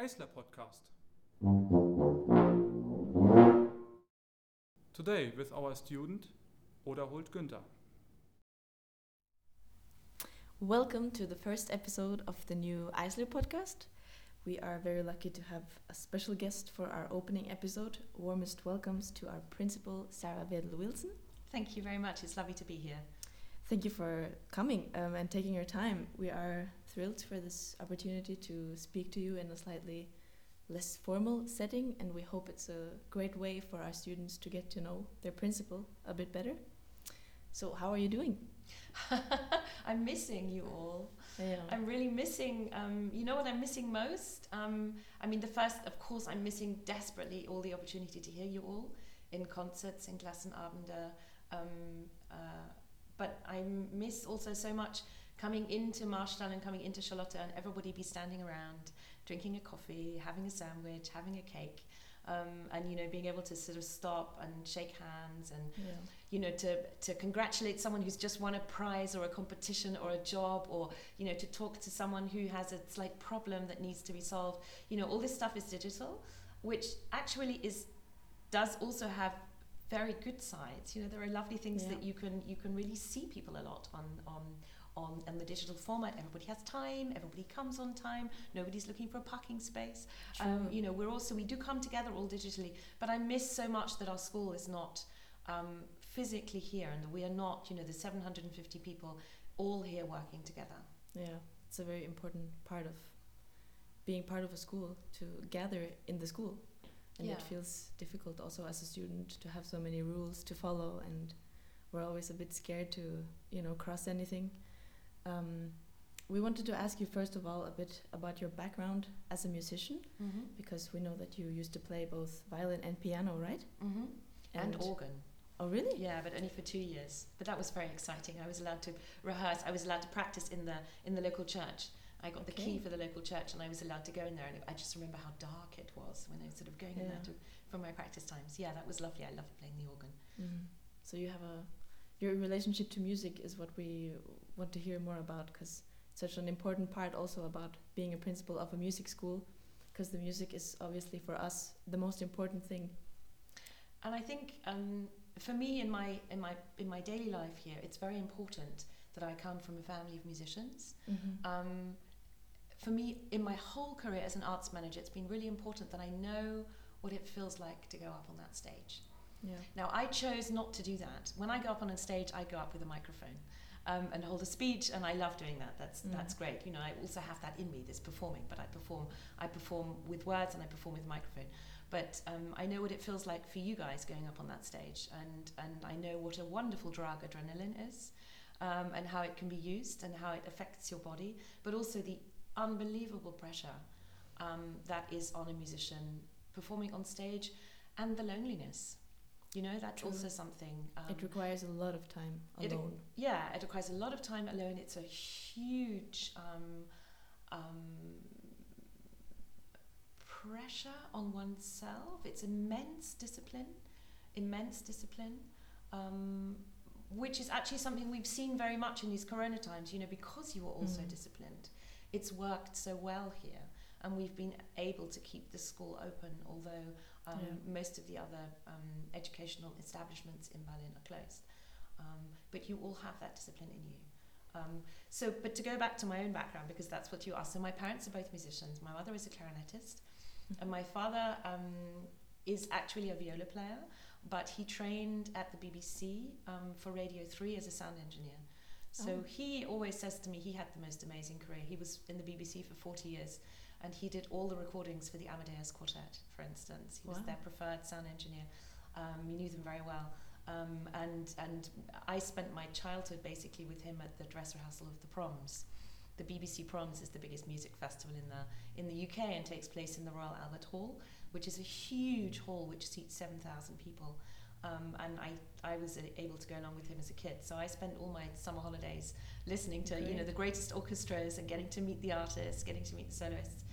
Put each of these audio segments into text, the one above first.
Eisler Podcast. Today with our student Oda Holt Günther. Welcome to the first episode of the new Eisler podcast. We are very lucky to have a special guest for our opening episode. Warmest welcomes to our principal, Sarah Wedl-Wilson. Thank you very much. It's lovely to be here. Thank you for coming um, and taking your time. We are thrilled for this opportunity to speak to you in a slightly less formal setting, and we hope it's a great way for our students to get to know their principal a bit better. So, how are you doing? I'm missing you all. Yeah. I'm really missing. Um, you know what I'm missing most? Um, I mean, the first, of course, I'm missing desperately all the opportunity to hear you all in concerts, in Klassenabende. Um, uh, but I miss also so much coming into Marstall and coming into Charlotte and everybody be standing around, drinking a coffee, having a sandwich, having a cake. Um, and you know being able to sort of stop and shake hands and Yeah. you know to to congratulate someone who's just won a prize or a competition or a job or you know to talk to someone who has a slight problem that needs to be solved you know all this stuff is digital which actually is does also have very good sides. You know there are lovely things Yeah. that you can you can really see people a lot on on on, on the digital format. Everybody has time everybody comes on time nobody's looking for a parking space. Um, you know we're also we do come together all digitally but i miss so much that our school is not um, physically here and that we are not you know the 750 people all here working together. Yeah, it's a very important part of being part of a school to gather in the school. And it feels difficult also as a student to have so many rules to follow, and we're always a bit scared to, you know, cross anything. Um, we wanted to ask you first of all a bit about your background as a musician, mm-hmm. because we know that you used to play both violin and piano, right? Mm-hmm. and organ Oh, really? yeah but only for two years but that was very exciting i was allowed to rehearse i was allowed to practice in the in the local church I got the key for the local church, and I was allowed to go in there. And I just remember how dark it was when I was sort of going in there Yeah. to, for my practice times. Yeah, that was lovely. I loved playing the organ. Mm. So you have a your relationship to music is what we want to hear more about because it's such an important part also about being a principal of a music school because the music is obviously for us the most important thing. And I think um, for me in my in my in my daily life here, it's very important that I come from a family of musicians. Um, for me, in my whole career as an arts manager, it's been really important that I know what it feels like to go up on that stage. Yeah. Now, I chose not to do that. When I go up on a stage, I go up with a microphone um, and hold a speech, and I love doing that. That's Mm. that's great. You know, I also have that in me, this performing. But I perform, I perform with words, and I perform with a microphone. But um, I know what it feels like for you guys going up on that stage, and and I know what a wonderful drug adrenaline is, um, and how it can be used, and how it affects your body, but also the unbelievable pressure um, that is on a musician performing on stage, and the loneliness. You know, that's True. also something. Um, it requires a lot of time it- alone. yeah, it requires a lot of time alone. It's a huge um, um, pressure on oneself. It's immense discipline, immense discipline, um, which is actually something we've seen very much in these corona times, you know, because you were also Mm. disciplined. It's worked so well here. And we've been able to keep the school open, although um, Yeah. most of the other um, educational establishments in Berlin are closed. Um, but you all have that discipline in you. Um, so, but to go back to my own background, because that's what you asked. So, my parents are both musicians. My mother is a clarinetist, and my father um, is actually a viola player, but he trained at the BBC um, for Radio 3 as a sound engineer. So, Oh. he always says to me he had the most amazing career. He was in the BBC for 40 years, and he did all the recordings for the Amadeus Quartet, for instance. He was their preferred sound engineer. Um, he knew them very well. Um, and and I spent my childhood basically with him at the dress rehearsal of the Proms. The BBC Proms is the biggest music festival in the in the UK and takes place in the Royal Albert Hall, which is a huge hall which seats seven thousand people. Um, and I, I was able to go along with him as a kid. So I spent all my summer holidays listening to you know the greatest orchestras and getting to meet the artists, getting to meet the soloists.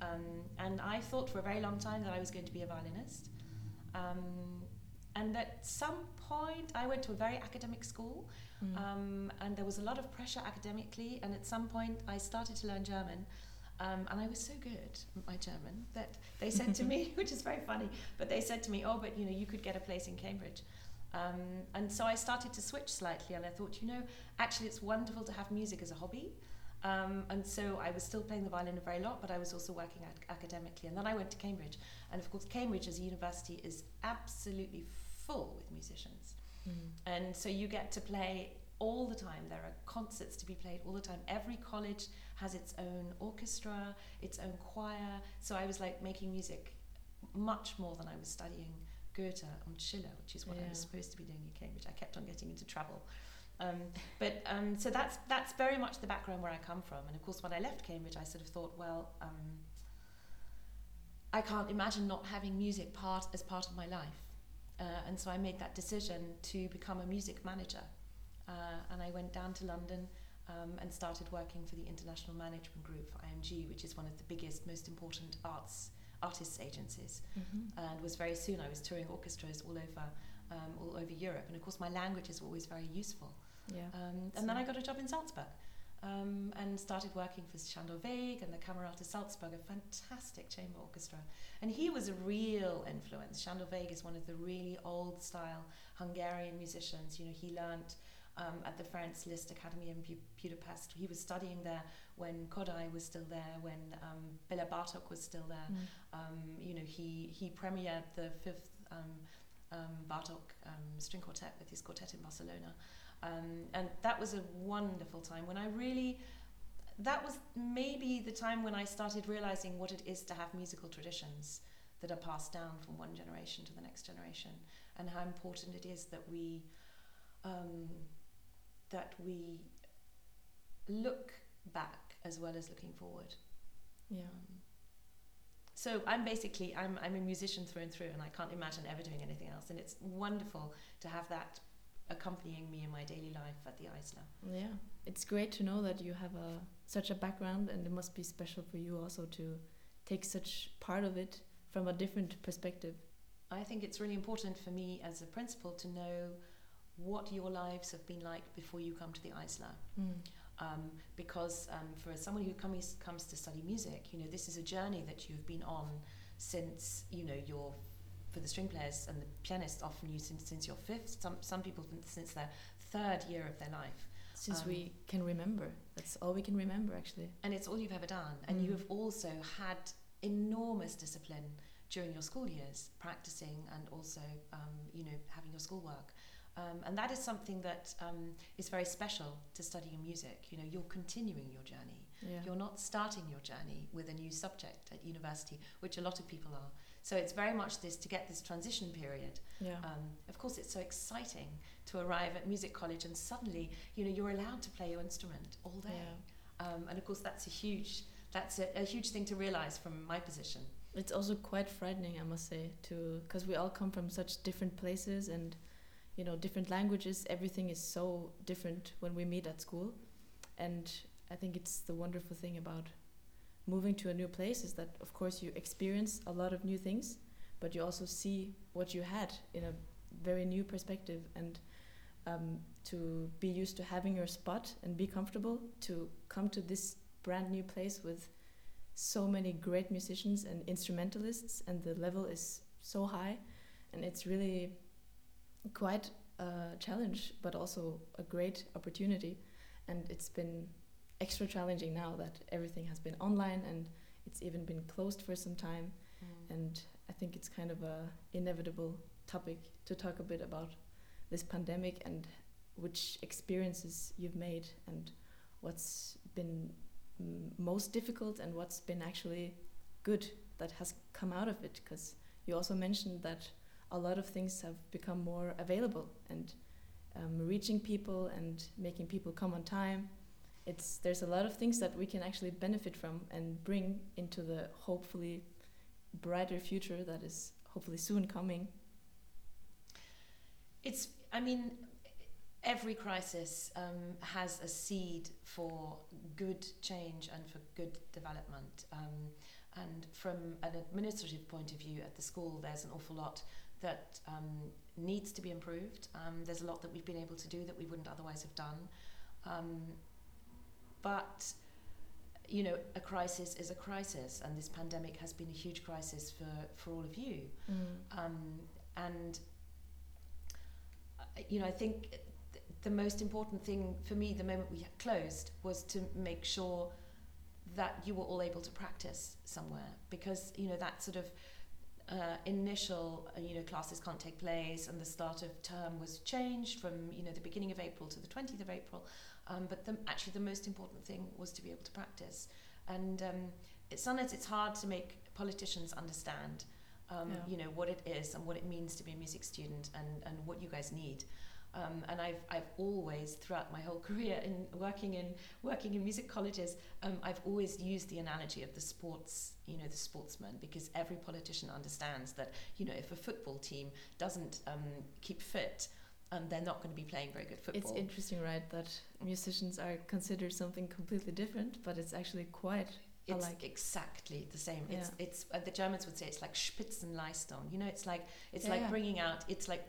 Um, and I thought for a very long time that I was going to be a violinist. Um, and at some point, I went to a very academic school, Mm. um, and there was a lot of pressure academically. And at some point, I started to learn German. Um, and I was so good my German that they said to me, which is very funny, but they said to me, "Oh, but you know, you could get a place in Cambridge." Um, and so I started to switch slightly, and I thought, you know, actually, it's wonderful to have music as a hobby. Um, and so I was still playing the violin a very lot, but I was also working ac- academically. And then I went to Cambridge, and of course, Cambridge as a university is absolutely full with musicians. Mm. And so you get to play all the time. There are concerts to be played all the time. Every college has its own orchestra, its own choir. So I was like making music much more than I was studying Goethe and Schiller, which is what I was supposed to be doing in Cambridge. I kept on getting into trouble. Um, but um, so that's that's very much the background where I come from. And of course, when I left Cambridge, I sort of thought, well, um, I can't imagine not having music part as part of my life. Uh, and so I made that decision to become a music manager. Uh, and I went down to London um, and started working for the International Management Group for IMG, which is one of the biggest, most important arts artists agencies. Mhm. And was very soon I was touring orchestras all over um, all over Europe. And of course, my language is always very useful. Yeah. Um, and then I got a job in Salzburg um, and started working for Sándor Végh and the Camerata Salzburg, a fantastic chamber orchestra. And he was a real influence. Sándor Végh is one of the really old style Hungarian musicians. You know, he learnt um, at the Franz Liszt Academy in Bu- Budapest. He was studying there when Kodály was still there, when um, Bela Bartok was still there. Mm. Um, you know, he, he premiered the fifth um, um, Bartok um, string quartet with his quartet in Barcelona. Um, and that was a wonderful time when I really, that was maybe the time when I started realizing what it is to have musical traditions that are passed down from one generation to the next generation and how important it is that we, um, that we look back as well as looking forward. Yeah. Um, so I'm basically I'm I'm a musician through and through, and I can't imagine ever doing anything else. And it's wonderful to have that accompanying me in my daily life at the Eisler. Yeah, it's great to know that you have a such a background, and it must be special for you also to take such part of it from a different perspective. I think it's really important for me as a principal to know what your lives have been like before you come to the Eisler. Mm. um, because um, for someone who comes comes to study music, you know, this is a journey that you've been on since you know your for the string players and the pianists often use since, since your fifth. Some some people since their third year of their life, Since Um, we can remember, that's all we can remember actually. and it's all you've ever done. And you Mm. have also had enormous discipline during your school years, practicing and also um, you know having your schoolwork. Um, and that is something that um, is very special to studying music. You know, you're continuing your journey. Yeah. You're not starting your journey with a new subject at university, which a lot of people are. So it's very much this to get this transition period. yeah. Um, of course, it's so exciting to arrive at music college and suddenly, you know, you're allowed to play your instrument all day. yeah. Um, and of course, that's a huge, that's a, a huge thing to realize from my position. It's also quite frightening, I must say, to because we all come from such different places and you know different languages. Everything is so different when we meet at school, and I think it's the wonderful thing about moving to a new place is that of course you experience a lot of new things, but you also see what you had in a very new perspective and. Um, to be used to having your spot and be comfortable to come to this brand new place with so many great musicians and instrumentalists, and the level is so high, and it's really quite a challenge, but also a great opportunity. And it's been extra challenging now that everything has been online and it's even been closed for some time. And I think it's kind of a inevitable topic to talk a bit about this pandemic and which experiences you've made and what's been mm, most difficult and what's been actually good that has come out of it because you also mentioned that a lot of things have become more available and um, reaching people and making people come on time it's there's a lot of things that we can actually benefit from and bring into the hopefully brighter future that is hopefully soon coming It's, I mean, every crisis um, has a seed for good change and for good development. Um, and from an administrative point of view at the school, there's an awful lot that um, needs to be improved. Um, there's a lot that we've been able to do that we wouldn't otherwise have done. Um, but you know, a crisis is a crisis, and this pandemic has been a huge crisis for, for all of you. Mm. Um, and uh, you know, I think th- the most important thing for me, the moment we closed, was to make sure that you were all able to practice somewhere, because you know that sort of uh, initial, uh, you know, classes can't take place, and the start of term was changed from you know the beginning of April to the twentieth of April. Um, but the, actually, the most important thing was to be able to practice, and um, it, sometimes it's hard to make politicians understand um, Yeah. you know what it is and what it means to be a music student and, and what you guys need. Um, and I've, I've always throughout my whole career in working in working in music colleges um, I've always used the analogy of the sports you know the sportsman because every politician understands that you know if a football team doesn't um, keep fit um, they're not going to be playing very good football It's interesting, right, that musicians are considered something completely different, but it's actually quite it's alike. exactly the same it's Yeah. it's uh, the Germans would say it's like Spitzenleistung you know it's like it's Yeah, like yeah. bringing out it's like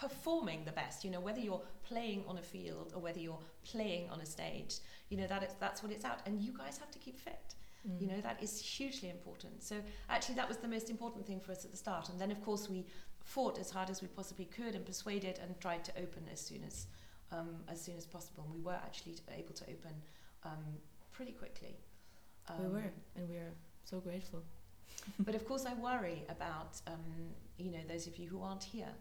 performing the best you know whether you're playing on a field or whether you're playing on a stage you know that is that's what it's out and you guys have to keep fit Mm. you know that is hugely important so actually that was the most important thing for us at the start and then of course we fought as hard as we possibly could and persuaded and tried to open as soon as um, as soon as possible and we were actually able to open um, pretty quickly we Um, were, and we are so grateful. but of course I worry about um, you know those of you who aren't here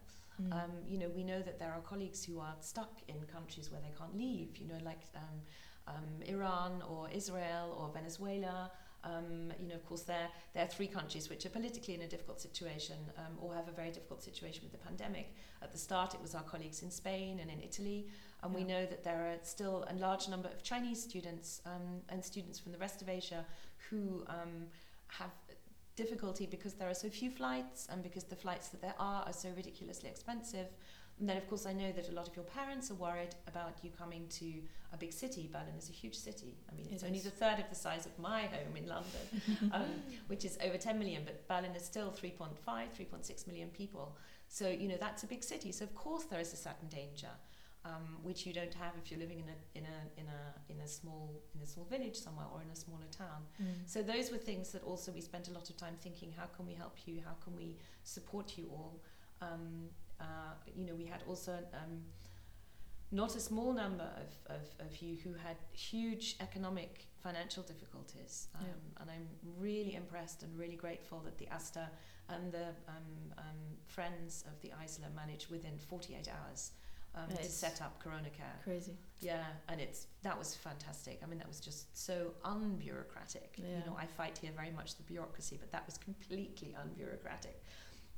Mm. um, you know, we know that there are colleagues who are stuck in countries where they can't leave, you know, like um, um, Iran or Israel or Venezuela. Um, you know, of course, there, there are three countries which are politically in a difficult situation um, or have a very difficult situation with the pandemic. At the start, it was our colleagues in Spain and in Italy. And we know that there are still a large number of Chinese students um, and students from the rest of Asia who um, have difficulty because there are so few flights and because the flights that there are are so ridiculously expensive. And then, of course, I know that a lot of your parents are worried about you coming to a big city. Berlin is a huge city. I mean, it's It only the third of the size of my home in London, um, which is over 10 million, but Berlin is still 3.5, 3.6 million people. So, you know, that's a big city. So, of course, there is a certain danger. Um, which you don't have if you're living in a in a in a in a small in a small village somewhere or in a smaller town. Mm. So those were things that also we spent a lot of time thinking: how can we help you? How can we support you all? Um, uh, you know, we had also um, not a small number of, of, of you who had huge economic financial difficulties, um, Yeah. and I'm really impressed and really grateful that the ASTA and the um, um, friends of the Eisler managed within 48 hours. Um, to set up Corona Care. Crazy. Yeah, and it's that was fantastic. I mean, that was just so unbureaucratic. You know, I fight here very much the bureaucracy, but that was completely unbureaucratic,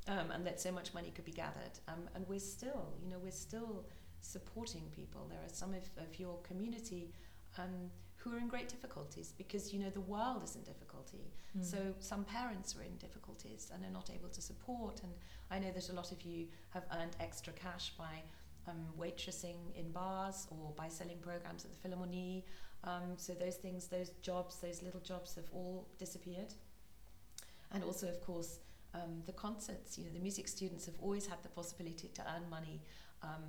um, and that so much money could be gathered. Um, and we're still, you know, we're still supporting people. There are some of, of your community um, who are in great difficulties because you know the world is in difficulty. Mm. So some parents are in difficulties and are not able to support. And I know that a lot of you have earned extra cash by um, waitressing in bars or by selling programs at the Philharmonie. Um, so those things, those jobs, those little jobs have all disappeared. And also, of course, um, the concerts. You know, the music students have always had the possibility to earn money. Um,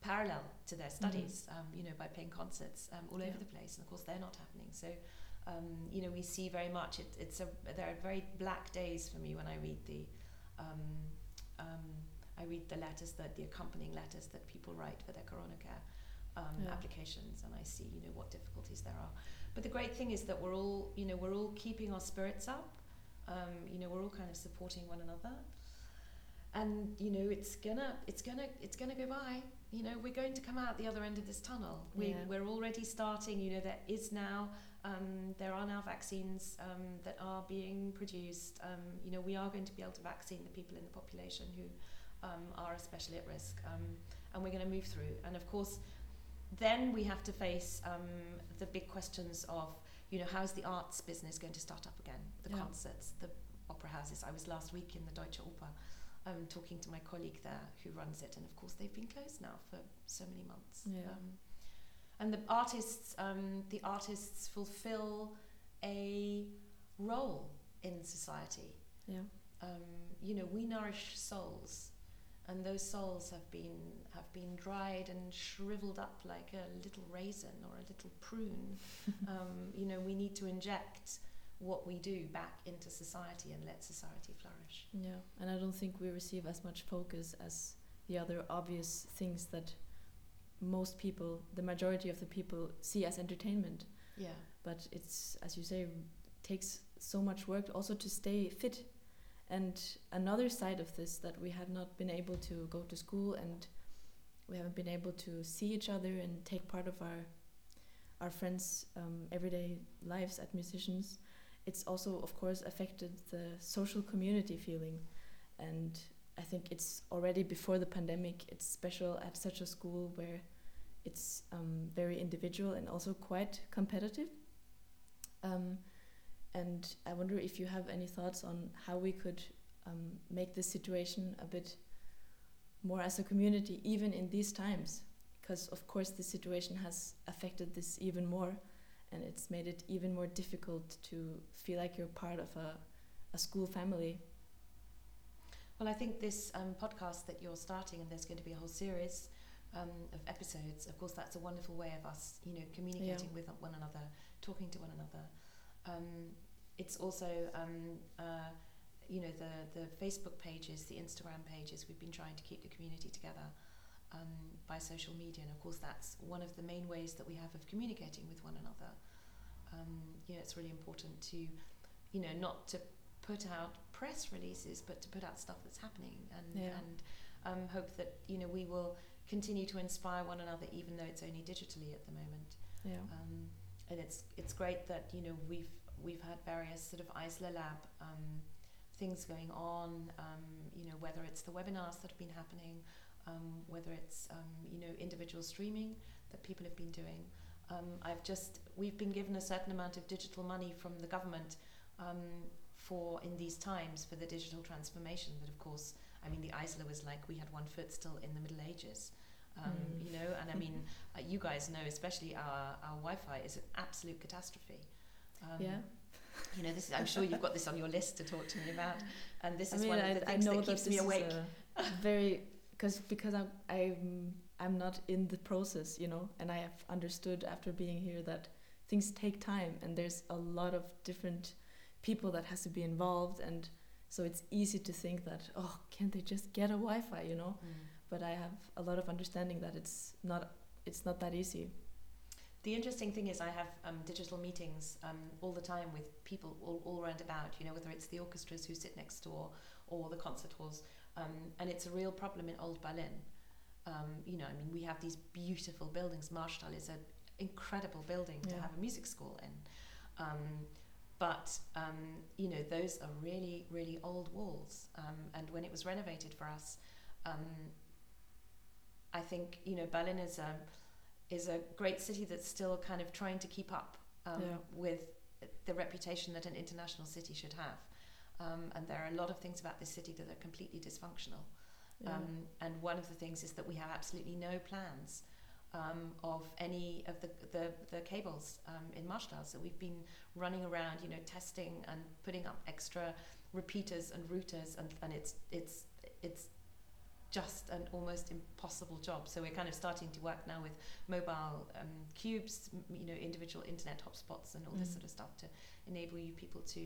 parallel to their studies, um, you know, by playing concerts um, all Yeah. over the place, and of course they're not happening. So, um, you know, we see very much. It, it's a there are very black days for me when I read the, um, um, I read the letters that the accompanying letters that people write for their Corona Care um, Yeah. applications, and I see you know what difficulties there are. But the great thing is that we're all you know we're all keeping our spirits up. Um, you know, we're all kind of supporting one another, and you know, it's gonna it's gonna it's gonna go by you know we're going to come out the other end of this tunnel we, Yeah. we're already starting you know there is now um, there are now vaccines um, that are being produced um, you know we are going to be able to vaccine the people in the population who um, are especially at risk um, and we're going to move through and of course then we have to face um, the big questions of you know how's the arts business going to start up again the Yeah. concerts the opera houses I was last week in the Deutsche Oper um, talking to my colleague there who runs it, and of course they've been closed now for so many months. Yeah. Um, and the artists, um, the artists fulfil a role in society. Yeah. um, you know, we nourish souls, and those souls have been have been dried and shriveled up like a little raisin or a little prune. um, you know, we need to inject what we do back into society and let society flourish. Yeah, and I don't think we receive as much focus as the other obvious things that most people, the majority of the people, see as entertainment. Yeah. But it's, as you say, takes so much work also to stay fit. And another side of this that we have not been able to go to school and we haven't been able to see each other and take part of our our friends' um, everyday lives as musicians it's also of course affected the social community feeling. And i think it's already before the pandemic it's special at such a school where it's um, very individual and also quite competitive. Um, and i wonder if you have any thoughts on how we could um, make this situation a bit more as a community even in these times because of course the situation has affected this even more and it's made it even more difficult to feel like you're part of a, a school family. Well, I think this um, podcast that you're starting, and there's going to be a whole series um, of episodes. Of course, that's a wonderful way of us, you know, communicating yeah. with one another, talking to one another. Um, it's also, um, uh, you know, the the Facebook pages, the Instagram pages. We've been trying to keep the community together um, by social media. And of course, that's one of the main ways that we have of communicating with one another. Um, you know, it's really important to, you know, not to put out press releases, but to put out stuff that's happening and, yeah. and um, hope that, you know, we will continue to inspire one another, even though it's only digitally at the moment. Yeah. And it's, it's great that, you know, we've, we've had various sort of Eisler Lab um, things going on, um, you know, whether it's the webinars that have been happening um, whether it's um, you know individual streaming that people have been doing. Um, I've just we've been given a certain amount of digital money from the government um, for in these times for the digital transformation. But of course, I mean the Eisler was like we had one foot still in the Middle Ages. Mm. You know, and I mean, uh, you guys know, especially our, our Wi-Fi is an absolute catastrophe. Um, yeah you know this is, i'm sure you've got this on your list to talk to me about and this I is mean, one of the things that keeps that me awake very because because I'm I'm I'm not in the process, you know, and I have understood after being here that things take time and there's a lot of different people that has to be involved and so it's easy to think that oh can't they just get a Wi-Fi, you know? Mm. But I have a lot of understanding that it's not it's not that easy. The interesting thing is I have um, digital meetings um, all the time with people all, all around about, you know, whether it's the orchestras who sit next door or the concert halls um, and it's a real problem in Old Berlin. Um, you know, I mean, we have these beautiful buildings. Marstall is an incredible building yeah. to have a music school in. Um, but, um, you know, those are really, really old walls. Um, and when it was renovated for us, um, I think, you know, Berlin is a, is a great city that's still kind of trying to keep up yeah. with the reputation that an international city should have. Um, and there are a lot of things about this city that are completely dysfunctional. Yeah. Um, and one of the things is that we have absolutely no plans um, of any of the, the, the cables um, in Marstall. So we've been running around, you know, testing and putting up extra repeaters and routers, and, and it's, it's, it's just an almost impossible job. So we're kind of starting to work now with mobile um, cubes, you know, individual internet hotspots and all mm. this sort of stuff to enable you people to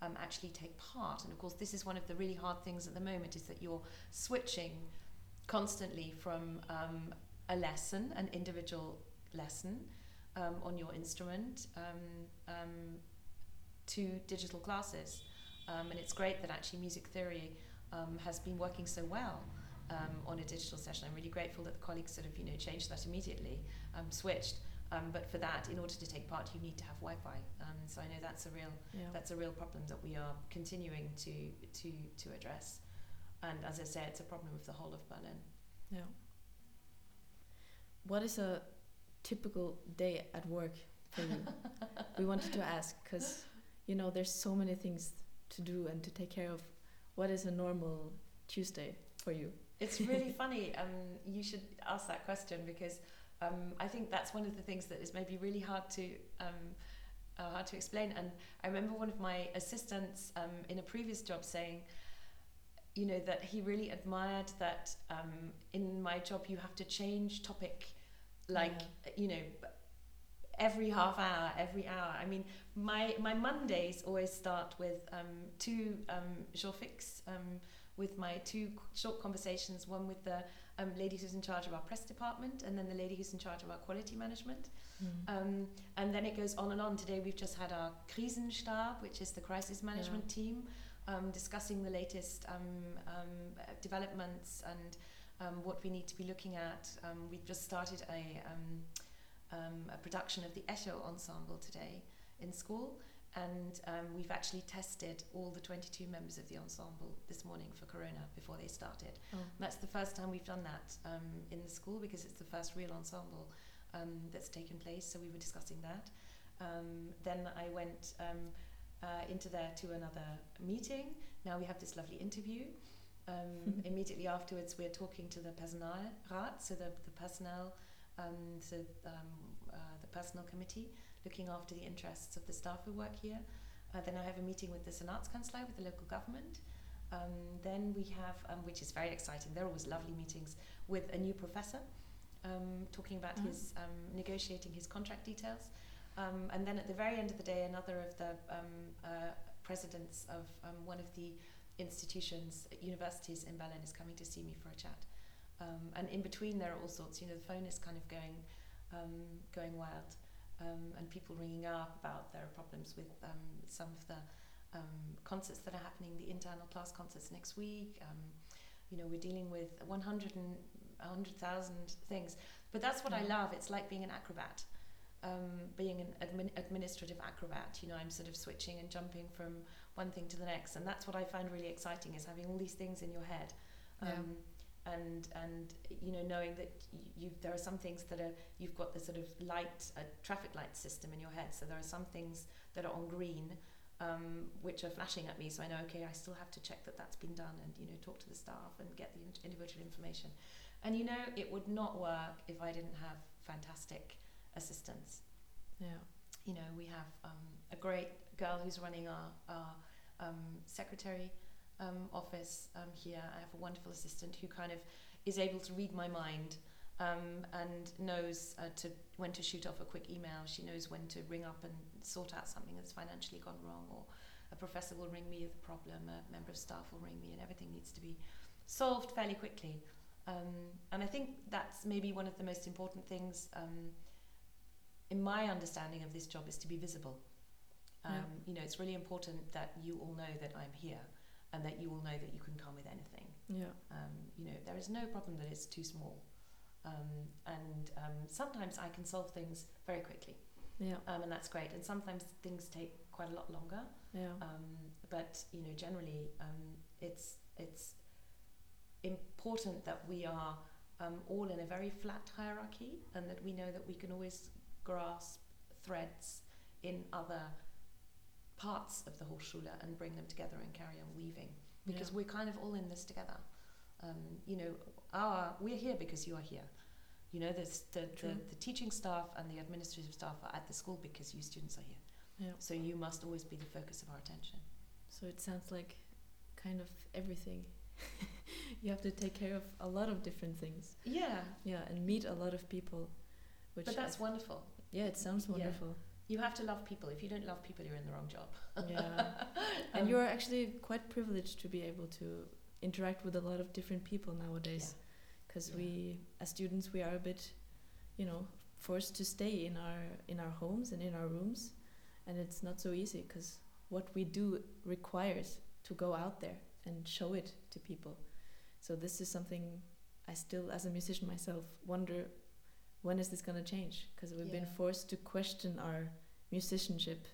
um, actually take part. And of course, this is one of the really hard things at the moment is that you're switching constantly from um, a lesson, an individual lesson um, on your instrument, um, um, to digital classes. Um, and it's great that actually music theory has been working so well. On a digital session, I'm really grateful that the colleagues sort of you know changed that immediately, switched. Um, but for that, in order to take part, you need to have Wi-Fi. Um, so I know that's a real yeah. that's a real problem that we are continuing to to to address. And as I say, it's a problem with the whole of Berlin. Yeah. What is a typical day at work for you? we wanted to ask because you know there's so many things to do and to take care of. What is a normal Tuesday for you? It's really funny. Um, you should ask that question because um, I think that's one of the things that is maybe really hard to um, uh, hard to explain. And I remember one of my assistants um, in a previous job saying, you know, that he really admired that um, in my job you have to change topic, like you know, every half hour, every hour. I mean, my my Mondays always start with um, two um, fix um, with my two short conversations. One with the um, lady who's in charge of our press department, and then the lady who's in charge of our quality management. Mm. Um, and then it goes on and on. Today we've just had our Krisenstab, which is the crisis management Yeah. team, um, discussing the latest um, um, developments and um, what we need to be looking at. Um, we've just started a, um, um, a production of the Echo Ensemble today in school. And um, we've actually tested all the 22 members of the ensemble this morning for Corona before they started. Oh. That's the first time we've done that um, in the school because it's the first real ensemble um, that's taken place. So we were discussing that. Um, then I went um, uh, into there to another meeting. Now we have this lovely interview. Um, immediately afterwards, we're talking to the Personalrat, so the, the personnel, um, so um, uh, the personal committee, looking after the interests of the staff who work here. Uh, then I have a meeting with the Senatskanzlei, with the local government. Um, then we have, um, which is very exciting, they're always lovely meetings, with a new professor, um, talking about Ah. his um, negotiating his contract details. Um, and then at the very end of the day, another of the um, uh, presidents of um, one of the institutions, universities in Berlin, is coming to see me for a chat. Um, and in between, there are all sorts. You know, the phone is kind of going, um, going wild, um, and people ringing up about their problems with um, some of the um, concerts that are happening, the internal class concerts next week. Um, you know, we're dealing with 100 and 100,000 things. But that's what I love. It's like being an acrobat, um, being an admin- administrative acrobat. You know, I'm sort of switching and jumping from one thing to the next, and that's what I find really exciting is having all these things in your head. Yeah. And and you know knowing that you there are some things that are you've got the sort of light a traffic light system in your head. So there are some things that are on green um, which are flashing at me. So I know okay I still have to check that that's been done and you know talk to the staff and get the individual information. And you know it would not work if I didn't have fantastic assistants. Yeah. you know, we have um, a great girl who's running our, our um, secretary um, office um, here. I have a wonderful assistant who kind of is able to read my mind um, and knows uh, to when to shoot off a quick email. She knows when to ring up and sort out something that's financially gone wrong, or a professor will ring me with a problem, a member of staff will ring me, and everything needs to be solved fairly quickly. Um, and I think that's maybe one of the most important things. Um, in my understanding of this job is to be visible. Um, Yeah. You know, it's really important that you all know that I'm here and that you all know that you can come with anything. Yeah. Um, you know, there is no problem that it's too small. Um, and um, sometimes I can solve things very quickly, Yeah. um, and that's great. And sometimes things take quite a lot longer. Yeah. Um, but you know, generally, um, it's it's important that we are um, all in a very flat hierarchy, and that we know that we can always grasp threads in other parts of the Hochschule and bring them together and carry on weaving. Because Yeah. we're kind of all in this together. Um, you know, our we're here because you are here. You know, this, the, the the teaching staff and the administrative staff are at the school because you students are here. Yeah. So you must always be the focus of our attention. So it sounds like kind of everything. you have to take care of a lot of different things. Yeah, Yeah, and meet a lot of people. Which but that's wonderful. yeah, it sounds Yeah. You have to love people. If you don't love people, you're in the wrong job. Yeah. and Um, you're actually quite privileged to be able to interact with a lot of different people nowadays. Because Yeah. we, as students, we are a bit, you know, forced to stay in our in our homes and in our rooms, and it's not so easy because what we do requires to go out there and show it to people. So this is something I still, as a musician myself, wonder when is this gonna change? Because we've been forced to question our musicianship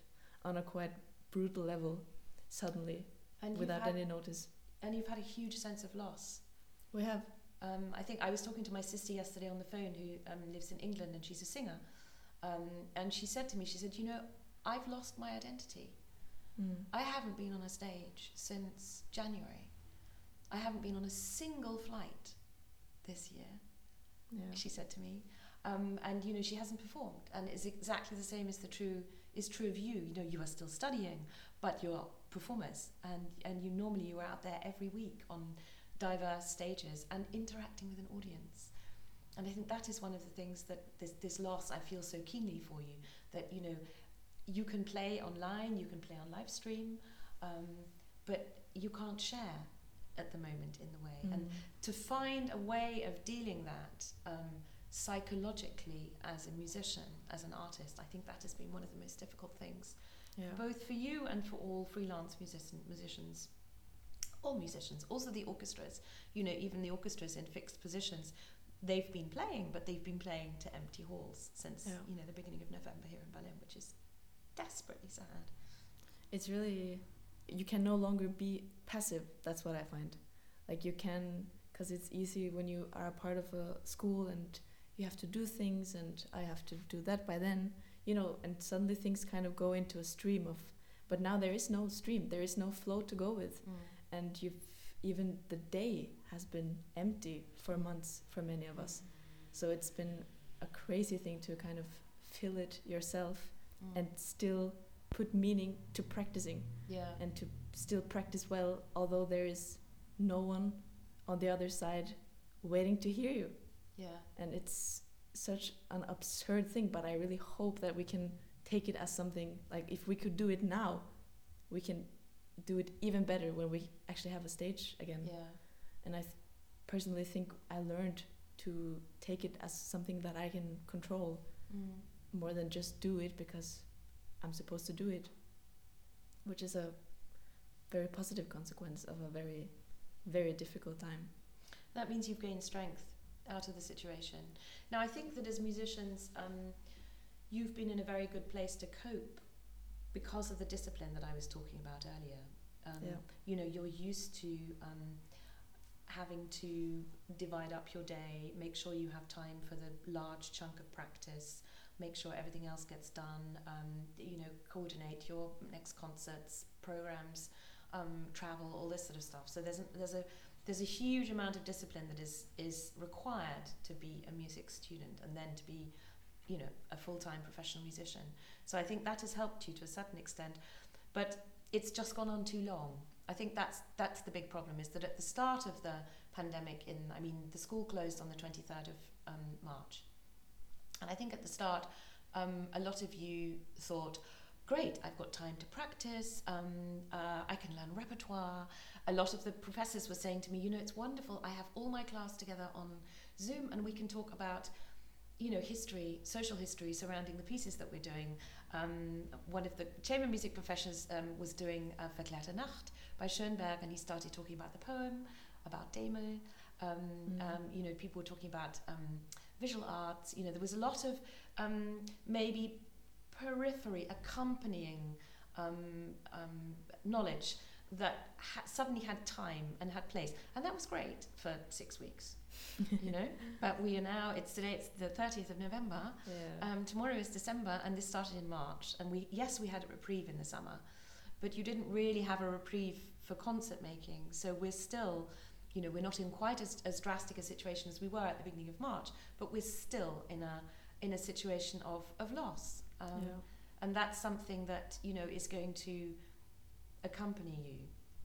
on a quite brutal level suddenly and without had, any notice. and you've had a huge sense of loss. We have Um, I think I was talking to my sister yesterday on the phone who um, lives in England and she's a singer. Um, and she said to me, she said, You know, I've lost my identity. mm, I haven't been on a stage since January. I haven't been on a single flight this year, yeah. she said to me. Um, and you know she hasn't performed, and it's exactly the same as the true is true of you. You know, you are still studying, but you're performers, and and you normally you are out there every week on diverse stages and interacting with an audience. And I think that is one of the things that this this loss I feel so keenly for you that you know you can play online, you can play on live stream, um, but you can't share at the moment in the way. Mm. And to find a way of dealing that um, psychologically as a musician, as an artist, I think that has been one of the most difficult things, yeah. both for you and for all freelance musician, musicians. All musicians, also the orchestras, you know, even the orchestras in fixed positions, they've been playing, but they've been playing to empty halls since, Yeah. you know, the beginning of November here in Berlin, which is desperately sad. it's really you can no longer be passive that's what i find like you can because it's easy when you are a part of a school and you have to do things and i have to do that by then you know and suddenly things kind of go into a stream of but now there is no stream there is no flow to go with. And you've even the day has been empty for months for many of us. So it's been a crazy thing to kind of fill it yourself Mm. and still put meaning to practicing. Yeah, and to still practice well although there is no one on the other side waiting to hear you yeah, and it's such an absurd thing but i really hope that we can take it as something like if we could do it now we can do it even better when we actually have a stage again yeah. and i th- personally think i learned to take it as something that i can control Mm. more than just do it because I'm supposed to do it, which is a very positive consequence of a very, very difficult time. That means you've gained strength out of the situation. Now, I think that as musicians, um, you've been in a very good place to cope because of the discipline that I was talking about earlier. Um, Yeah. You know, you're used to um, having to divide up your day, make sure you have time for the large chunk of practice, make sure everything else gets done, um, you know, coordinate your next concerts, programs, um, travel, all this sort of stuff. So there's there's a there's a huge amount of discipline that is is required to be a music student and then to be you know a full-time professional musician. So i think that has helped you to a certain extent but it's just gone on too long. I think that's that's the big problem is that at the start of the pandemic in i mean the school closed on the 23rd of um, march. And i think at the start um, a lot of you thought great i've got time to practice um, uh, i can learn repertoire a lot of the professors were saying to me, you know, it's wonderful. I have all my class together on Zoom and we can talk about, you know, history, social history surrounding the pieces that we're doing. Um, one of the chamber music professors um, was doing uh, Verklärte Nacht by Schoenberg and he started talking about the poem, about Dehmel. Um, Mm. um, you know, people were talking about um, visual arts. You know, there was a lot of um, maybe periphery accompanying um, um, knowledge that ha- suddenly had time and had place. And that was great for six weeks you know? But we are now it's today it's the 30th of november. Yeah. um, tomorrow is december and this started in march. And we yes we had a reprieve in the summer but you didn't really have a reprieve for concert making. So we're still you know we're not in quite as, as drastic a situation as we were at the beginning of march but we're still in a in a situation of of loss. Um, yeah. and that's something that you know is going to accompany you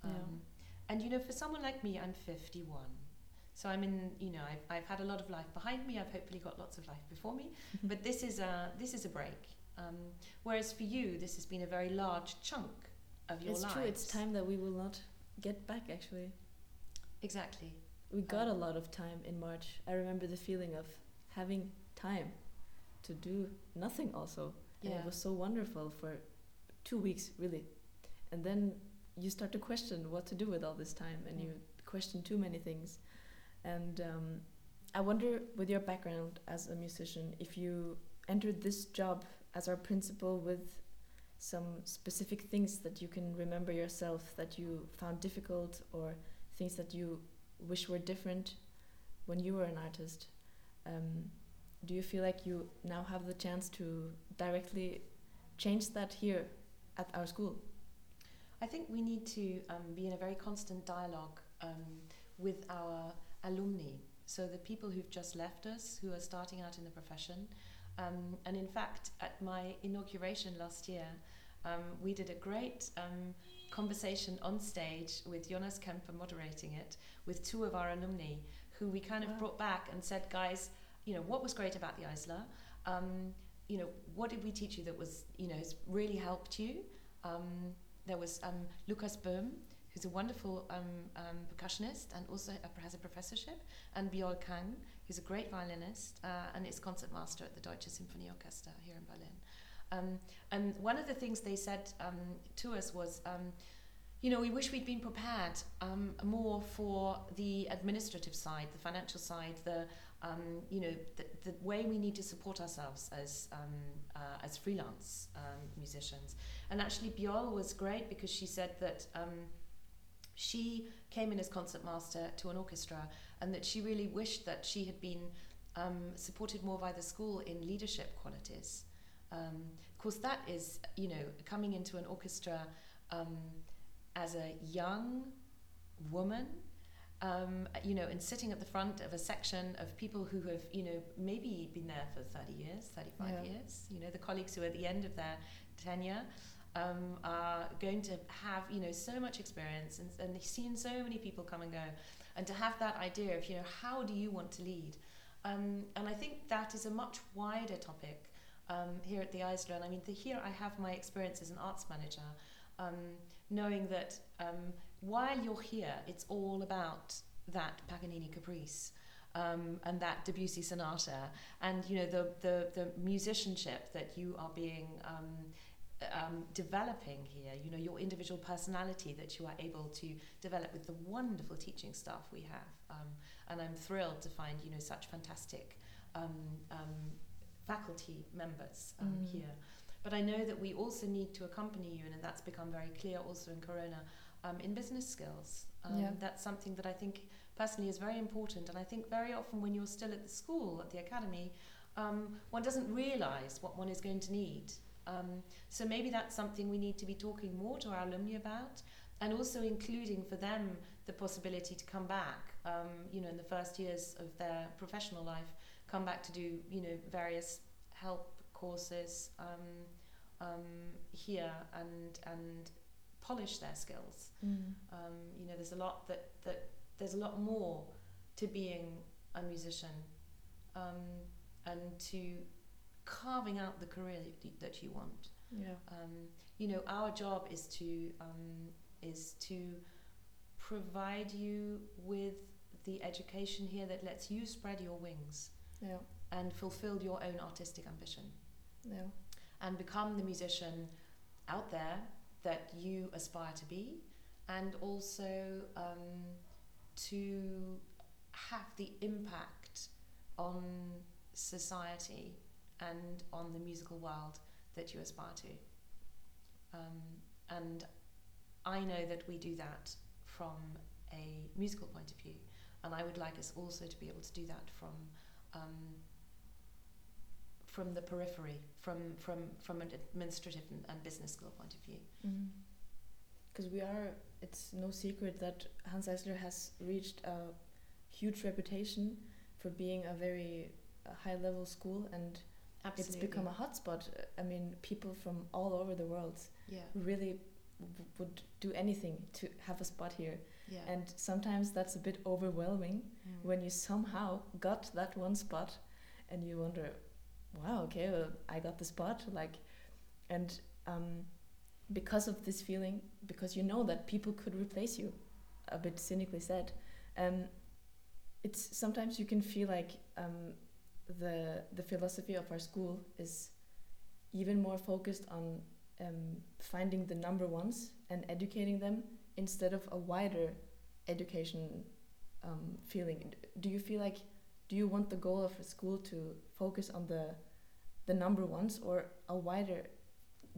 um, Yeah. and you know for someone like me i'm 51 so i'm in you know I've, I've had a lot of life behind me i've hopefully got lots of life before me but this is a this is a break um, whereas for you this has been a very large chunk of your life. It's life true. It's time that we will not get back. Actually, exactly we got a Um, lot of time in March. I remember the feeling of having time to do nothing. Also, and Yeah. it was so wonderful for two weeks, really. And then you start to question what to do with all this time, and Mm. you question too many things. And um, I wonder, with your background as a musician, if you entered this job as our principal with some specific things that you can remember yourself that you found difficult or things that you wish were different when you were an artist. Um, do you feel like you now have the chance to directly change that here at our school? I think we need to um, be in a very constant dialogue um, with our alumni so the people who've just left us, who are starting out in the profession. Um, and in fact, at my inauguration last year, um, we did a great um, conversation on stage with Jonas Kemper moderating it with two of our alumni who we kind of Wow. brought back and said, guys, you know, what was great about the Eisler? Um, you know, what did we teach you that was, you know, has really helped you? There was um, Lukas Böhm, who's a wonderful um, um, percussionist and also has a professorship, and Byol Kang, who's a great violinist uh, and is concertmaster at the Deutsche Symphonieorchester here in Berlin. Um, and one of the things they said to us was, you know, we wish we'd been prepared more for the administrative side, the financial side, the um, you know, the, the way we need to support ourselves as um, uh, as freelance um, musicians. And actually, Byol was great because she said that um, she came in as concertmaster to an orchestra, and that she really wished that she had been um, supported more by the school in leadership qualities. Um, of course, that is, you know, coming into an orchestra as a young woman, um, you know, and sitting at the front of a section of people who have, you know, maybe been there for 30 years, 35 Yeah. years, you know, the colleagues who are at the end of their tenure um, are going to have, you know, so much experience and, and they've seen so many people come and go. And to have that idea of, you know, how do you want to lead? Um, and I think that is a much wider topic um, here at the Eisler. And I mean, the, here I have my experience as an arts manager, um, knowing that um, while you're here, it's all about that Paganini Caprice. Um, and that Debussy sonata, and you know the, the the musicianship that you are being um, um, developing here. You know your individual personality that you are able to develop with the wonderful teaching staff we have. Um, and I'm thrilled to find you know such fantastic um, um, faculty members um, Mm. here. But I know that we also need to accompany you, and that's become very clear also in Corona, um, in business skills. Um, Yeah. That's something that I think personally is very important. And I think very often when you're still at the school, at the academy, um, one doesn't realize what one is going to need. Um, so maybe that's something we need to be talking more to our alumni about, and also including for them the possibility to come back, um, you know, in the first years of their professional life, come back to do, you know, various help courses um, um, here and and polish their skills. Mm. Um, you know, there's a lot that that there's a lot more to being a musician, um, and to carving out the career that you, that you want. Yeah. Um, you know, our job is to um, is to provide you with the education here that lets you spread your wings Yeah. and fulfill your own artistic ambition Yeah. and become the musician out there that you aspire to be, and also um, to have the impact on society and on the musical world that you aspire to. Um, and I know that we do that from a musical point of view, and I would like us also to be able to do that from um, from the periphery, from from from an administrative and, and business school point of view. Because we are, it's no secret that Hanns Eisler has reached a huge reputation for being a very uh, high level school and Absolutely, it's become a hotspot. Uh, I mean, people from all over the world yeah, really w- would do anything to have a spot here. yeah. And sometimes that's a bit overwhelming Mm. when you somehow got that one spot and you wonder, wow, okay, well, I got the spot. Like, and um, because of this feeling, because you know that people could replace you, a bit cynically said, um, it's sometimes you can feel like um, the the philosophy of our school is even more focused on um, finding the number ones and educating them instead of a wider education um, feeling. Do you feel like do you want the goal of a school to focus on the the number ones or a wider?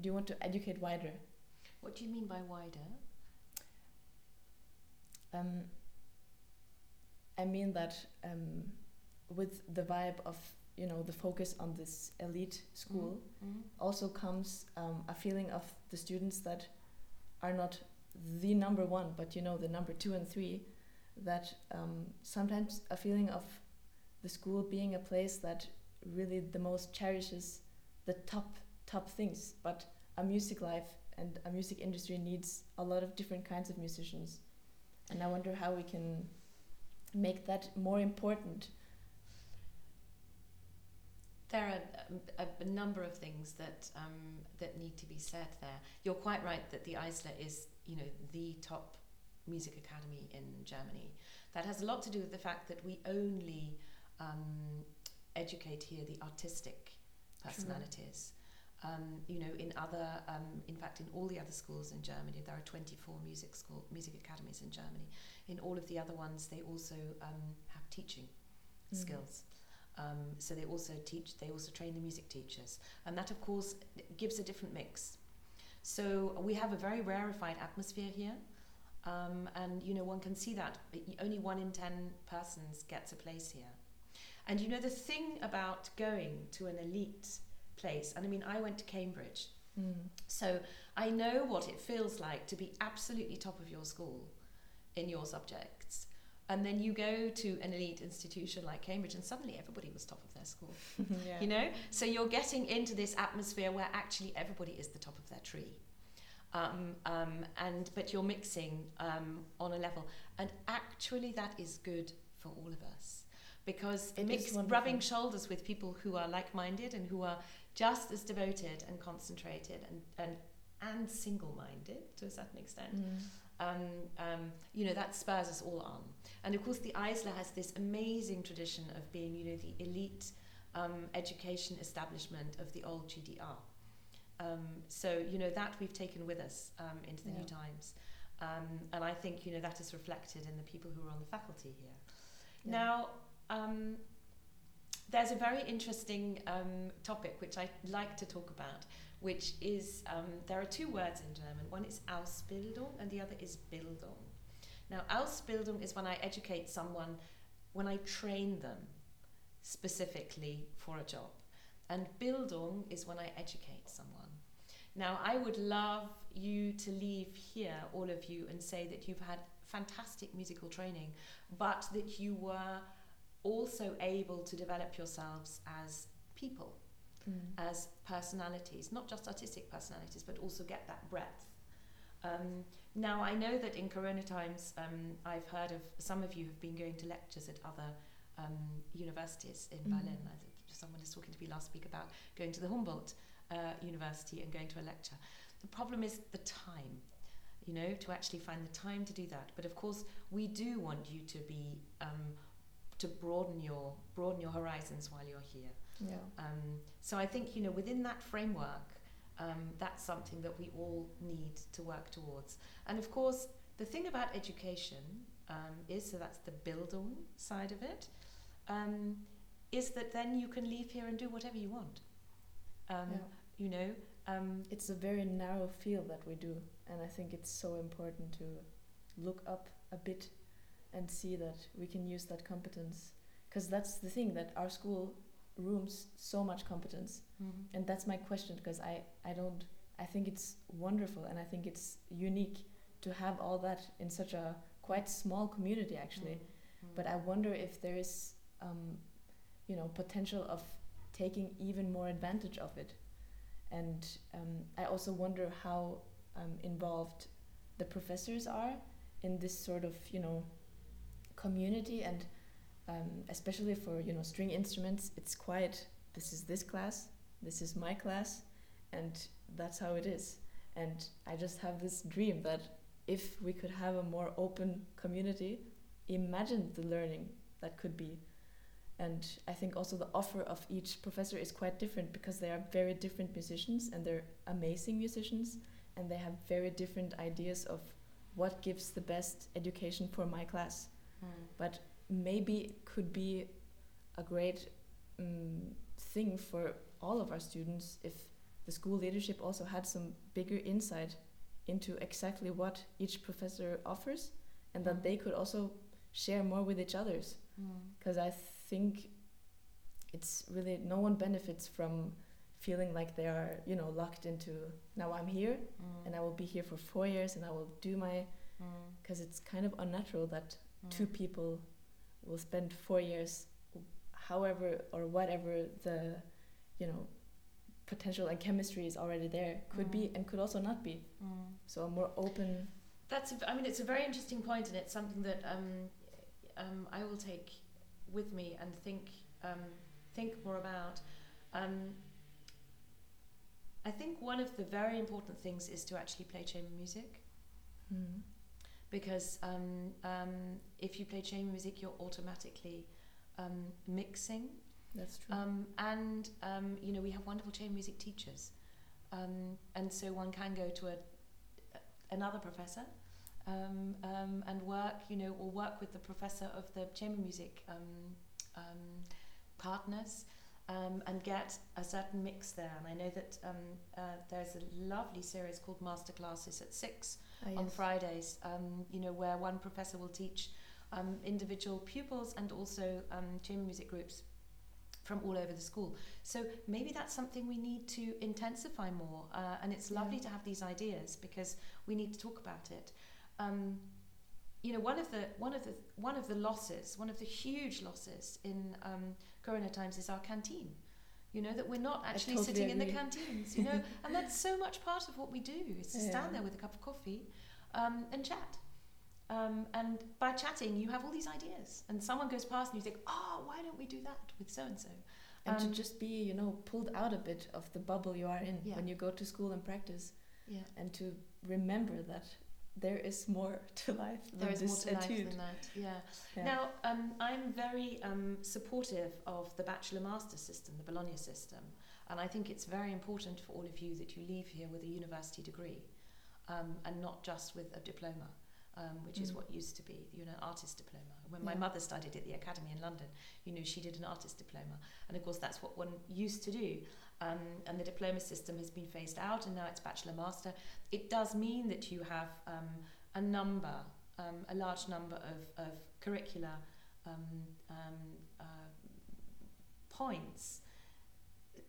Do you want to educate wider? What do you mean by wider? Um, I mean that um, with the vibe of you know the focus on this elite school Mm. also comes um, a feeling of the students that are not the number one, but you know the number two and three. That um, sometimes a feeling of the school being a place that really the most cherishes the top top things but a music life and a music industry needs a lot of different kinds of musicians and i wonder how we can make that more important there are a, a, number of things that um, that need to be said there. You're quite right that the Eisler is, you know, the top music academy in Germany. That has a lot to do with the fact that we only um, educate here the artistic personalities. Um, you know, in other, um, in fact, in all the other schools in Germany, there are 24 music school music academies in Germany. In all of the other ones, they also um, have teaching mm. skills. Um, so they also teach, they also train the music teachers, and that, of course, gives a different mix. So we have a very rarefied atmosphere here. Um, and you know one can see that only one in ten persons gets a place here and you know the thing about going to an elite place and i mean i went to cambridge mm. so i know what it feels like to be absolutely top of your school in your subjects and then you go to an elite institution like Cambridge, and suddenly everybody was top of their school. yeah. You know, so you're getting into this atmosphere where actually everybody is the top of their tree, um, um, and but you're mixing um, on a level, and actually that is good for all of us because it mix rubbing shoulders with people who are like-minded and who are just as devoted and concentrated and and and single-minded to a certain extent. Mm um, um, you know, that spurs us all on. And of course, the Eisler has this amazing tradition of being, you know, the elite um, education establishment of the old GDR. Um, so, you know, that we've taken with us um, into the yeah. new times. Um, and I think, you know, that is reflected in the people who are on the faculty here. Yeah. Now, there's a very interesting topic which I like to talk about, which is um, there are two words in German. One is Ausbildung and the other is Bildung. Now, Ausbildung is when I educate someone, when I train them specifically for a job. And Bildung is when I educate someone. Now, I would love you to leave here, all of you, and say that you've had fantastic musical training, but that you were also able to develop yourselves as people mm. as personalities, not just artistic personalities, but also get that breadth. Um, now, I know that in Corona times, um, I've heard of some of you have been going to lectures at other um, universities in mm. Berlin. I, someone was talking to me last week about going to the Humboldt uh, University and going to a lecture. The problem is the time, you know, to actually find the time to do that. But of course, we do want you to be um, to broaden your broaden your horizons while you're here. Yeah. Um, so I think you know within that framework, um, that's something that we all need to work towards. And of course, the thing about education um, is so that's the Bildung side of it. Um, is that then you can leave here and do whatever you want. Um, yeah. You know, um, it's a very narrow field that we do, and I think it's so important to look up a bit and see that we can use that competence because that's the thing that our school rooms so much competence mm-hmm. and that's my question because i i don't i think it's wonderful and i think it's unique to have all that in such a quite small community actually mm-hmm. but i wonder if there is um, you know potential of taking even more advantage of it and um, i also wonder how um, involved the professors are in this sort of you know community and um, especially for you know string instruments it's quite this is this class this is my class and that's how it is. And i just have this dream that if we could have a more open community imagine the learning that could be. And i think also the offer of each professor is quite different because they are very different musicians and they're amazing musicians and they have very different ideas of what gives the best education for my class mm. but maybe it could be a great um, thing for all of our students if the school leadership also had some bigger insight into exactly what each professor offers and that they could also share more with each others because mm. i think it's really no one benefits from feeling like they are you know locked into now i'm here mm. and i will be here for four years and i will do my because mm. it's kind of unnatural that two mm. people will spend four years however or whatever the you know potential and chemistry is already there could be Mm. and could also not be Mm. so a more open That's, a, I mean, it's a very interesting point, and it's something that um, um, I will take with me and think um, think more about. Um, I think one of the very important things is to actually play chamber music mm, because um, um, if you play chamber music, you're automatically um, mixing. That's true. Um, and um, you know we have wonderful chamber music teachers, um, and so one can go to a another professor um, um, and work, you know, or work with the professor of the chamber music um, um, partners. Um, and get a certain mix there, and I know that um, uh, there's a lovely series called Masterclasses at six Ah, on. Fridays, um, you know, where one professor will teach um, individual pupils and also um, chamber music groups from all over the school. So maybe that's something we need to intensify more. Uh, and it's lovely Yeah. to have these ideas because we need to talk about it. You know, one of the one of the one of the losses, one of the huge losses in um, Corona times is our canteen. You know that we're not actually totally sitting in the canteens. You know, and that's so much part of what we do is to Yeah. stand there with a cup of coffee um, and chat. Um, and by chatting, you have all these ideas, and someone goes past and you think, "Oh, why don't we do that with so and so?" and to Um, just be you know pulled out a bit of the bubble you are in Yeah. when you go to school and practice Yeah, and to remember that there is more to life there is more to life etude. than that. Yeah. Yeah. Now, um, I'm very um, supportive of the bachelor master system, the Bologna system, and I think it's very important for all of you that you leave here with a university degree um, and not just with a diploma. Um, which is Mm. what used to be, you know, an artist diploma. When my mother studied at the academy in London, you know, she did an artist diploma, and of course that's what one used to do. Um, and the diploma system has been phased out, and now it's bachelor master. It does mean that you have um, a number, um, a large number of, of curricula um, um, uh, points,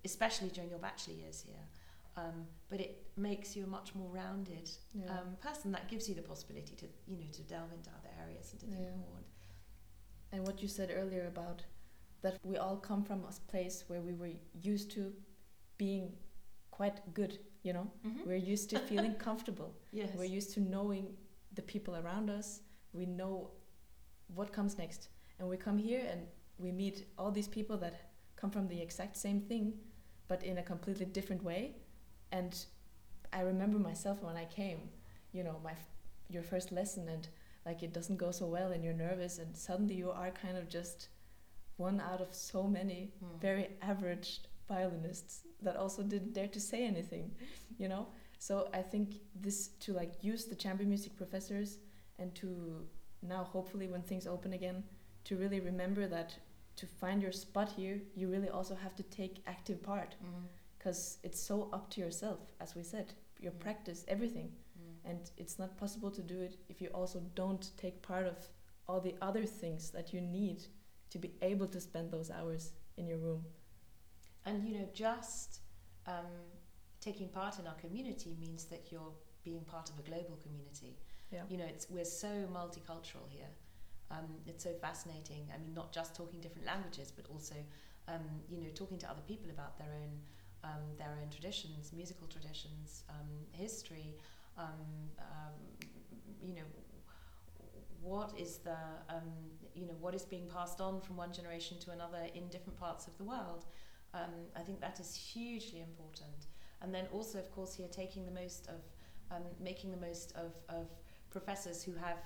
especially during your bachelor years here. Um, but it makes you a much more rounded Yeah. um, person. That gives you the possibility to, you know, to delve into other areas and to think Yeah. more. and what you said earlier about that we all come from a place where we were used to being quite good you know Mm-hmm. we're used to feeling comfortable Yes. we're used to knowing the people around us we know what comes next and we come here and we meet all these people that come from the exact same thing but in a completely different way and i remember myself when i came you know my f- your first lesson and like it doesn't go so well and you're nervous and suddenly you are kind of just one out of so many Mm. very average violinists that also didn't dare to say anything you know so i think this to like use the chamber music professors and to now hopefully when things open again to really remember that to find your spot here you really also have to take active part Mm. because it's so up to yourself as we said your Mm. practice everything Mm. and it's not possible to do it if you also don't take part of all the other things that you need to be able to spend those hours in your room And you know, just um, taking part in our community means that you're being part of a global community. Yeah. You know, it's we're so multicultural here. Um, it's so fascinating. I mean, not just talking different languages, but also, um, you know, talking to other people about their own um, their own traditions, musical traditions, um, history. Um, um, you know, what is the um, you know what is being passed on from one generation to another in different parts of the world. Um, I think that is hugely important. And then also, of course, here taking the most of, um, making the most of, of professors who have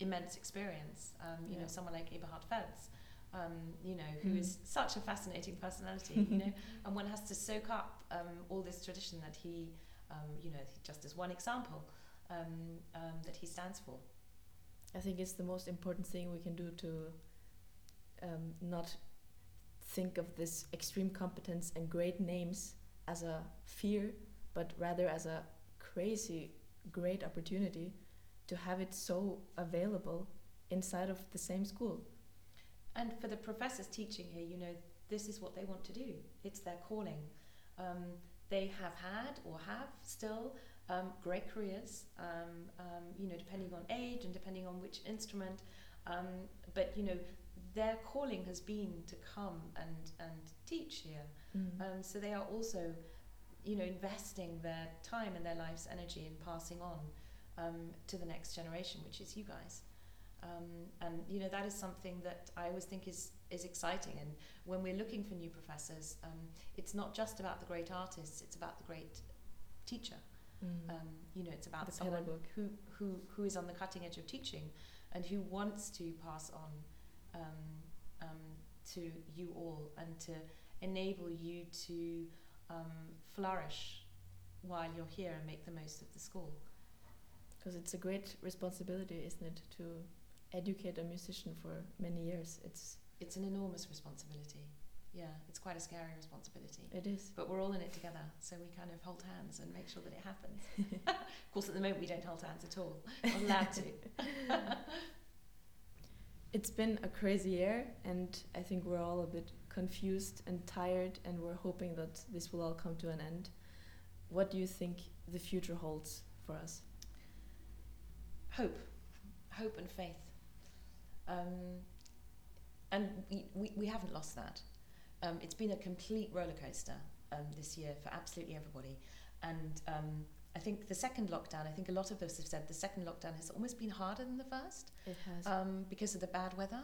immense experience. Um, you know, someone like Eberhard Feltz, um, you know, who Mm. is such a fascinating personality, you know, and one has to soak up um, all this tradition that he, um, you know, just as one example um, um, that he stands for. I think it's the most important thing we can do to um, not think of this extreme competence and great names as a fear, but rather as a crazy great opportunity to have it so available inside of the same school. And for the professors teaching here, you know, this is what they want to do. It's their calling. Um, they have had or have still um, great careers, um, um, you know, depending on age and depending on which instrument. Um, but, you know, their calling has been to come and, and teach here. Mm. Um, so they are also, you know, investing their time and their life's energy in passing on um, to the next generation, which is you guys. Um, and you know that is something that I always think is is exciting. And when we're looking for new professors, um, it's not just about the great artists; it's about the great teacher. Mm. Um, you know, it's about The someone pedagogue. who, who who is on the cutting edge of teaching, and who wants to pass on to you all and to enable you to um, flourish while you're here and make the most of the school. Because it's a great responsibility, isn't it, to educate a musician for many years. It's It's an enormous responsibility. Yeah, it's quite a scary responsibility. it is. But we're all in it together, so we kind of hold hands and make sure that it happens. of course, at the moment, we don't hold hands at all. Not allowed to. It's been a crazy year, and I think we're all a bit confused and tired, and we're hoping that this will all come to an end. What do you think the future holds for us? hope, hope and faith. Um, and we, we, we haven't lost that. Um, it's been a complete roller coaster um, this year for absolutely everybody. And um, I think the second lockdown, I think a lot of us have said the second lockdown has almost been harder than the first It has. um, because of the bad weather.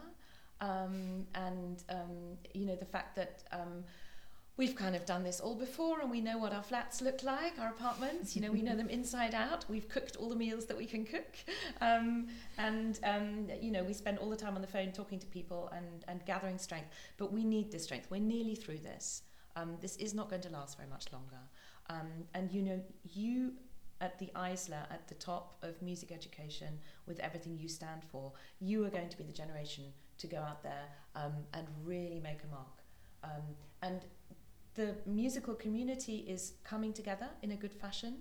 Um, and, um, you know, the fact that um, we've kind of done this all before and we know what our flats look like, our apartments, you know, we know them inside out. We've cooked all the meals that we can cook. Um, and, um, you know, we spend all the time on the phone talking to people and, and gathering strength. But we need this strength. We're nearly through this. Um, this is not going to last very much longer. Um, and, you know, you at the Eisler, at the top of music education, with everything you stand for, you are going to be the generation to go out there um, and really make a mark. Um, and the musical community is coming together in a good fashion.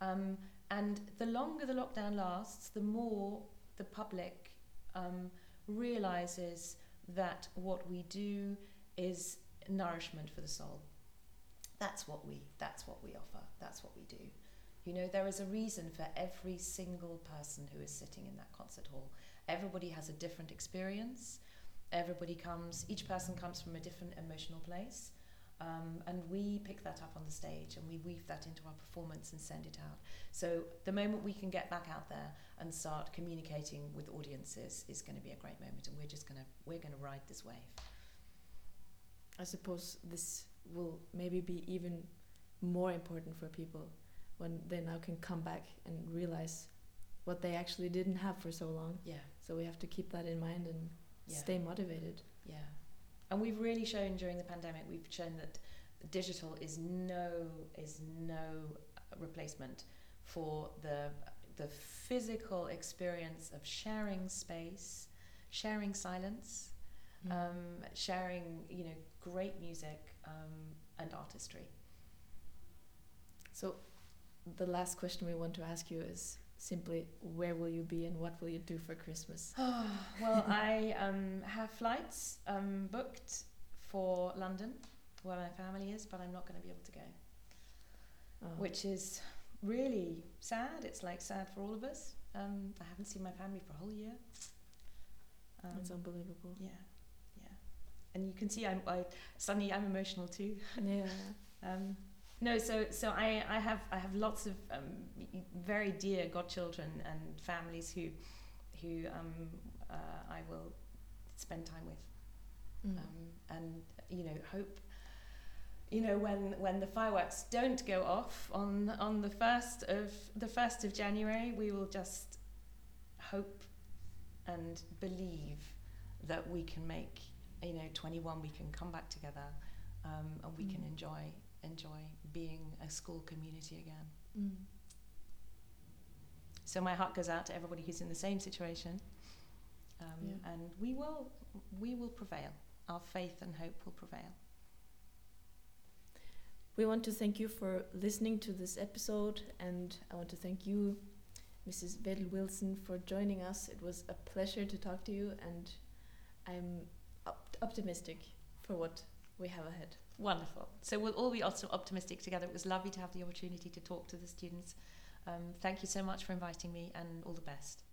Um, and the longer the lockdown lasts, the more the public um, realizes that what we do is nourishment for the soul. That's what we that's what we offer. That's what we do. You know, there is a reason for every single person who is sitting in that concert hall. Everybody has a different experience. Everybody comes, each person comes from a different emotional place. Um, and we pick that up on the stage and we weave that into our performance and send it out. So the moment we can get back out there and start communicating with audiences is going to be a great moment, and we're just going to we're going to ride this wave. I suppose this will maybe be even more important for people when they now can come back and realize what they actually didn't have for so long. Yeah, So we have to keep that in mind and yeah, stay motivated. yeah. And we've really shown during the pandemic, we've shown that digital is no is no replacement for the the physical experience of sharing space, sharing silence, Mm. um, sharing you know great music um, and artistry. So the last question we want to ask you is simply where will you be and what will you do for Christmas? well, I um, have flights um, booked for London, where my family is, but I'm not going to be able to go, Oh. which is really sad. It's like sad for all of us. Um, I haven't seen my family for a whole year. Um, That's unbelievable. yeah, and you can see I'm I, suddenly I'm emotional too. Yeah. Um, no, so so I, I have I have lots of um, very dear godchildren and families who who um, uh, I will spend time with, Mm. um, and you know hope. You know when when the fireworks don't go off on on the first of the first of January, we will just hope and believe that we can make you know 21 we can come back together um, and we can Mm. enjoy enjoy being a school community again. Mm. So my heart goes out to everybody who's in the same situation, um, Yeah. and we will we will prevail. Our faith and hope will prevail. We want to thank you for listening to this episode, and I want to thank you, Mrs. Wedl-Wilson, for joining us. It was a pleasure to talk to you, and I'm optimistic for what we have ahead. Wonderful. So we'll all be also optimistic together. It was lovely to have the opportunity to talk to the students. Um, thank you so much for inviting me, and all the best.